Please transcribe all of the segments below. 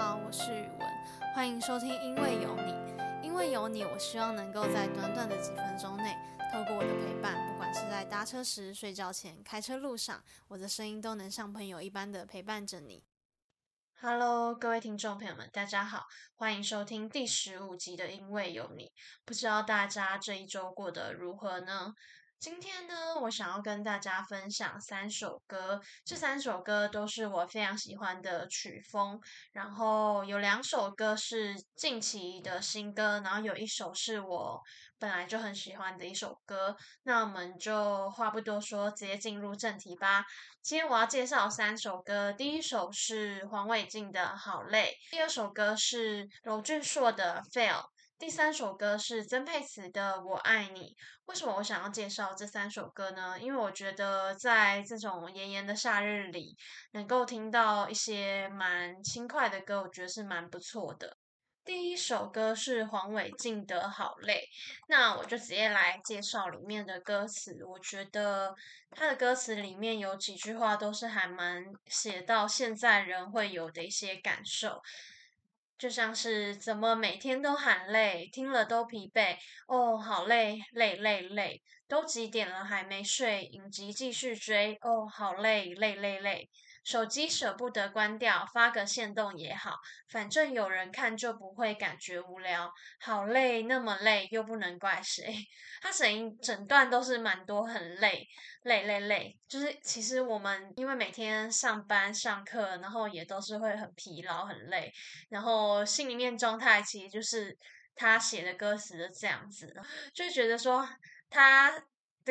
好，我是宇文，欢迎收听《因为有你》。因为有你，我希望能够在短短的几分钟内，透过我的陪伴，不管是在搭车时、睡觉前、开车路上，我的声音都能像朋友一般的陪伴着你。Hello，各位听众朋友们，大家好，欢迎收听第十五集的《因为有你》。不知道大家这一周过得如何呢？今天呢，我想要跟大家分享三首歌，这三首歌都是我非常喜欢的曲风。然后有两首歌是近期的新歌，然后有一首是我本来就很喜欢的一首歌。那我们就话不多说，直接进入正题吧。今天我要介绍三首歌，第一首是黄伟晋的《好累》，第二首歌是娄俊硕的《Fail》。第三首歌是曾沛慈的《我爱你》。为什么我想要介绍这三首歌呢？因为我觉得在这种炎炎的夏日里，能够听到一些蛮轻快的歌，我觉得是蛮不错的。第一首歌是黄伟晋的《好累》，那我就直接来介绍里面的歌词。我觉得他的歌词里面有几句话都是还蛮写到现在人会有的一些感受。就像是怎么每天都喊累，听了都疲惫哦，好累，累累累，都几点了还没睡，影集继续追哦，好累，累累累。手机舍不得关掉，发个线动也好，反正有人看就不会感觉无聊。好累，那么累又不能怪谁。他整整段都是蛮多很累，累累累。就是其实我们因为每天上班上课，然后也都是会很疲劳很累，然后心里面状态其实就是他写的歌词的这样子，就觉得说他。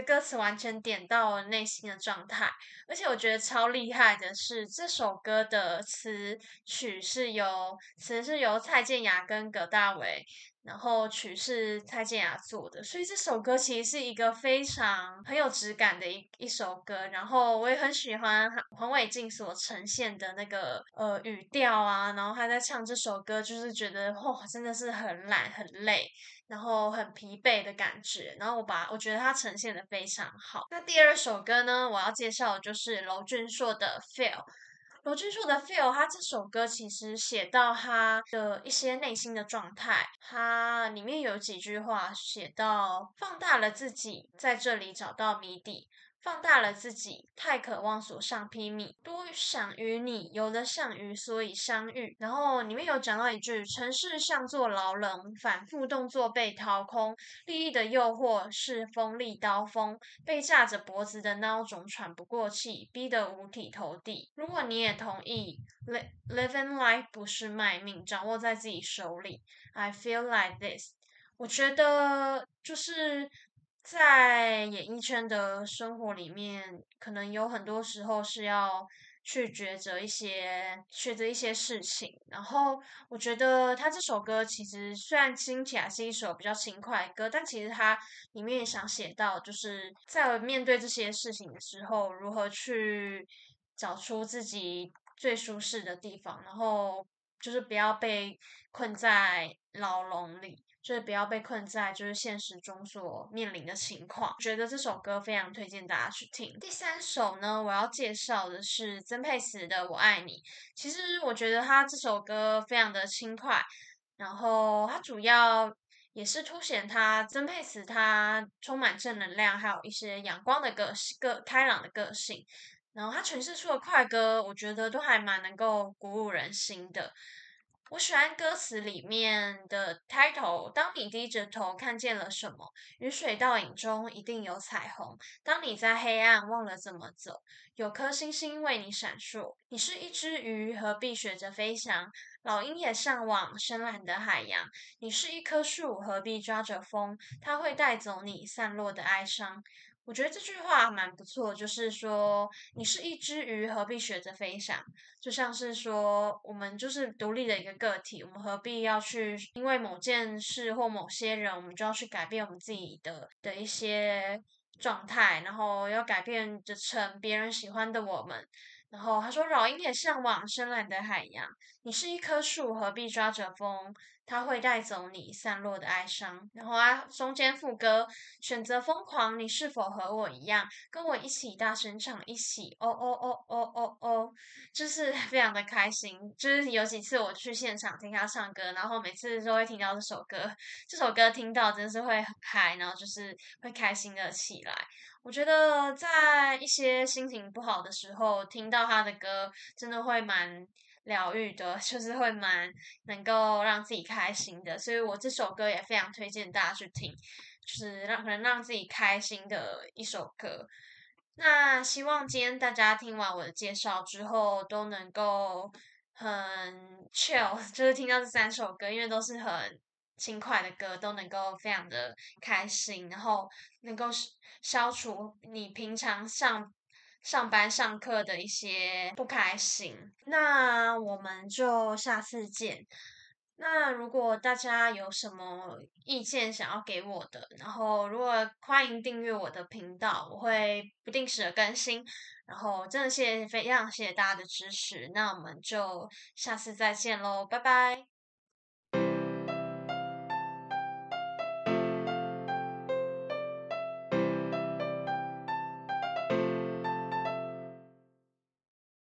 歌词完全点到了内心的状态，而且我觉得超厉害的是，这首歌的词曲是由词是由蔡健雅跟葛大为。然后曲是蔡健雅做的，所以这首歌其实是一个非常很有质感的一一首歌。然后我也很喜欢黄伟晋所呈现的那个呃语调啊，然后他在唱这首歌，就是觉得哇，真的是很懒很累，然后很疲惫的感觉。然后我把我觉得他呈现的非常好。那第二首歌呢，我要介绍的就是娄俊硕的《Feel》。罗俊硕的《Feel》，他这首歌其实写到他的一些内心的状态，他里面有几句话写到：放大了自己，在这里找到谜底。放大了自己，太渴望所向披靡，多想与你有的相遇，所以相遇。然后里面有讲到一句：城市像座牢笼，反复动作被掏空，利益的诱惑是锋利刀锋，被架着脖子的孬种喘不过气，逼得五体投地。如果你也同意，living life 不是卖命，掌握在自己手里。I feel like this，我觉得就是。在演艺圈的生活里面，可能有很多时候是要去抉择一些抉择一些事情。然后，我觉得他这首歌其实虽然听起来是一首比较轻快的歌，但其实他里面也想写到，就是在面对这些事情的时候，如何去找出自己最舒适的地方，然后就是不要被困在牢笼里。就是不要被困在就是现实中所面临的情况。觉得这首歌非常推荐大家去听。第三首呢，我要介绍的是曾沛慈的《我爱你》。其实我觉得他这首歌非常的轻快，然后它主要也是凸显他曾沛慈他充满正能量，还有一些阳光的个性、个开朗的个性。然后他诠释出的快歌，我觉得都还蛮能够鼓舞人心的。我喜欢歌词里面的 title。当你低着头看见了什么？雨水倒影中一定有彩虹。当你在黑暗忘了怎么走，有颗星星为你闪烁。你是一只鱼，何必学着飞翔？老鹰也向往深蓝的海洋。你是一棵树，何必抓着风？它会带走你散落的哀伤。我觉得这句话蛮不错，就是说你是一只鱼，何必学着飞翔？就像是说我们就是独立的一个个体，我们何必要去因为某件事或某些人，我们就要去改变我们自己的的一些状态，然后要改变着成别人喜欢的我们。然后他说：“老鹰也向往深蓝的海洋。你是一棵树，何必抓着风？它会带走你散落的哀伤。”然后啊，中间副歌：“选择疯狂，你是否和我一样？跟我一起大声唱，一起哦哦哦哦哦哦，就是 非常的开心。就是有几次我去现场听他唱歌，然后每次都会听到这首歌。这首歌听到真是会很嗨，然后就是会开心的起来。”我觉得在一些心情不好的时候，听到他的歌，真的会蛮疗愈的，就是会蛮能够让自己开心的。所以我这首歌也非常推荐大家去听，就是让能让自己开心的一首歌。那希望今天大家听完我的介绍之后，都能够很 chill，就是听到这三首歌，因为都是很。轻快的歌都能够非常的开心，然后能够消除你平常上上班上课的一些不开心。那我们就下次见。那如果大家有什么意见想要给我的，然后如果欢迎订阅我的频道，我会不定时的更新。然后真的谢谢非常谢谢大家的支持。那我们就下次再见喽，拜拜。